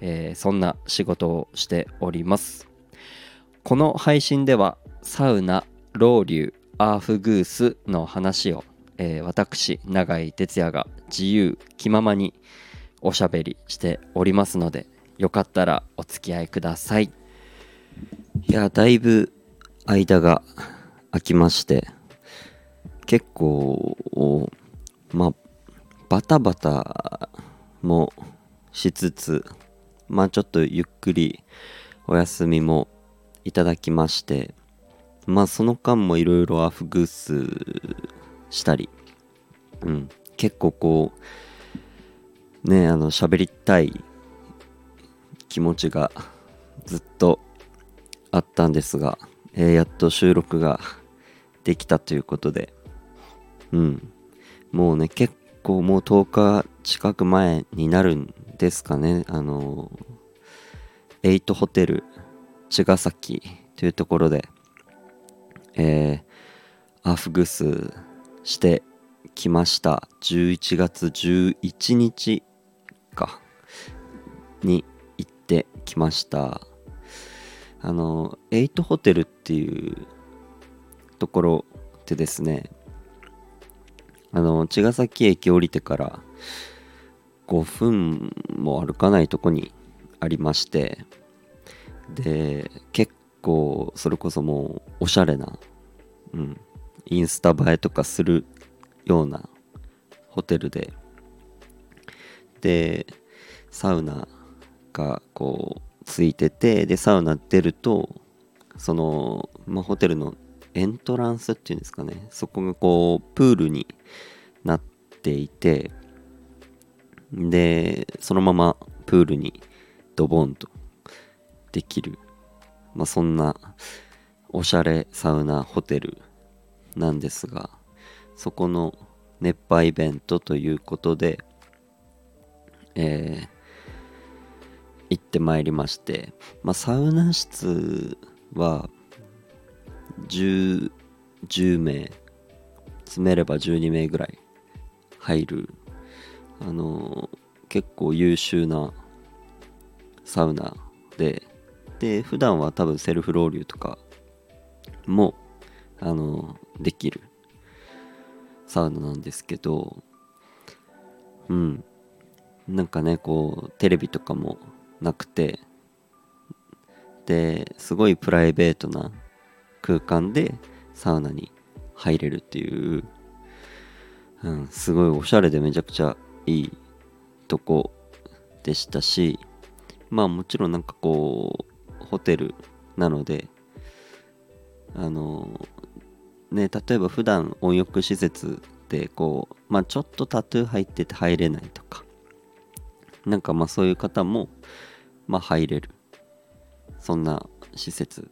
えー、そんな仕事をしております。この配信ではサウナロウリュアーフグースの話を、えー、私永井哲也が自由気ままにおしゃべりしておりますのでよかったらお付き合いください。いやだいぶ間が空きまして結構まあバタバタもしつつまあちょっとゆっくりお休みもいただきましてまあその間もいろいろアフグースしたりうん結構こうねあの喋りたい気持ちがずっとあったんですが、えー、やっと収録ができたということでうんもうね結構もう10日近く前になるんですかね。あのエイトホテル茅ヶ崎というところでえー、アフグスしてきました。11月11日か。に行ってきました。あのエイトホテルっていうところでですね。あの茅ヶ崎駅降りてから5分も歩かないとこにありましてで結構それこそもうおしゃれな、うん、インスタ映えとかするようなホテルででサウナがこうついててでサウナ出るとその、まあ、ホテルのエントランスっていうんですかねそこがこうプールになっていてでそのままプールにドボンとできる、まあ、そんなおしゃれサウナホテルなんですがそこの熱波イベントということで、えー、行ってまいりまして、まあ、サウナ室は10 10名詰めれば12名ぐらい入るあの結構優秀なサウナでで普段は多分セルフロウリュとかもあのできるサウナなんですけどうん。なんかねこうテレビとかもなくてですごいプライベートな空間でサウナに入れるっていう、うん、すごいおしゃれでめちゃくちゃいいとこでしたしまあもちろんなんかこうホテルなのであのね例えば普段温浴施設でこうまあちょっとタトゥー入ってて入れないとかなんかまあそういう方もまあ入れるそんな施設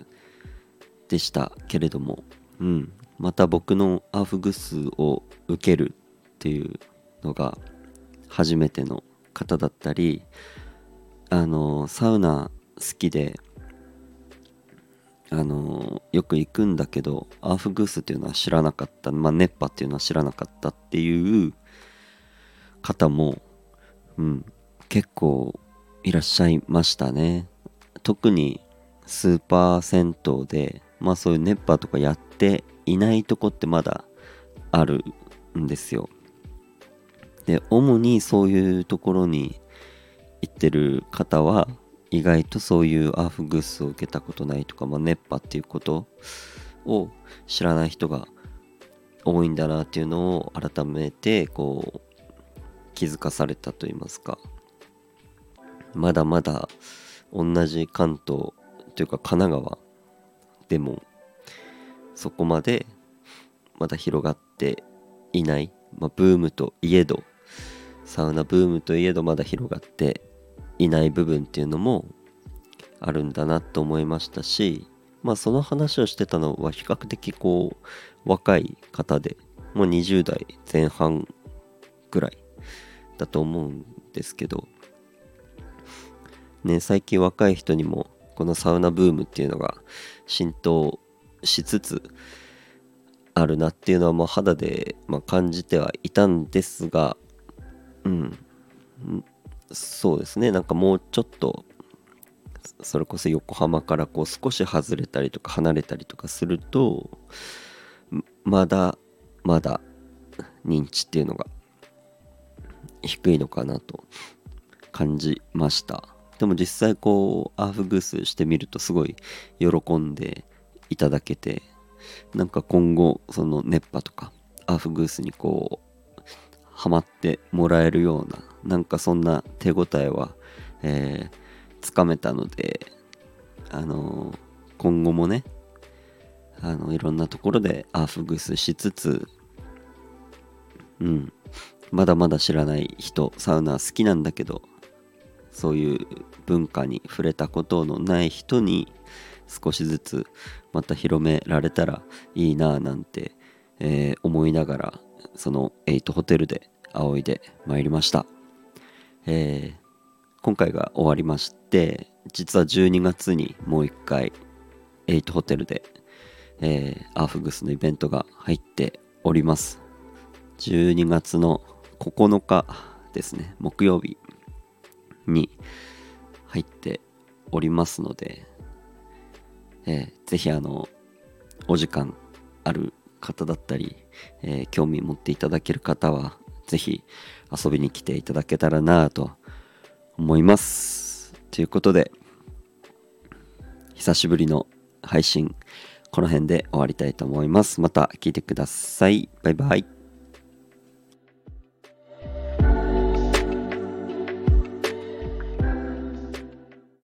でしたけれども、うん、また僕のアフグスを受けるっていうのが初めての方だったりあのサウナ好きであのよく行くんだけどアーフグースっていうのは知らなかったまあ熱波っていうのは知らなかったっていう方も、うん、結構いらっしゃいましたね。特にスーパー銭湯でまあそういう熱波とかやっていないとこってまだあるんですよ。で主にそういうところに行ってる方は意外とそういうアーフグッスを受けたことないとか、まあ、熱波っていうことを知らない人が多いんだなっていうのを改めてこう気づかされたと言いますか。まだまだ同じ関東というか神奈川でもそこまでまだ広がっていない、まあ、ブームといえどサウナブームといえどまだ広がっていない部分っていうのもあるんだなと思いましたしまあその話をしてたのは比較的こう若い方でもう20代前半ぐらいだと思うんですけどね最近若い人にもこのサウナブームっていうのが浸透しつつあるなっていうのはもう肌で、ま、感じてはいたんですがうん。そうですね。なんかもうちょっとそれこそ横浜からこう少し外れたりとか離れたりとかするとまだまだ認知っていうのが低いのかなと感じました。でも実際こうアーフグースしてみるとすごい喜んでいただけてなんか今後その熱波とかアーフグースにこうハマってもらえるようななんかそんな手応えは、えー、つかめたのであのー、今後もねあのいろんなところでアーフグスしつつうんまだまだ知らない人サウナ好きなんだけどそういう文化に触れたことのない人に少しずつまた広められたらいいなぁなんて、えー、思いながらそのエイトホテルで仰いでまいりました、えー、今回が終わりまして実は12月にもう一回エイトホテルで、えー、アーフグスのイベントが入っております。12月の9日ですね木曜日に入っておりますので、えー、ぜひあのお時間ある方だったり、えー、興味持っていただける方はぜひ遊びに来ていただけたらなと思います。ということで久しぶりの配信この辺で終わりたいと思います。また聞いてください。バイバイ。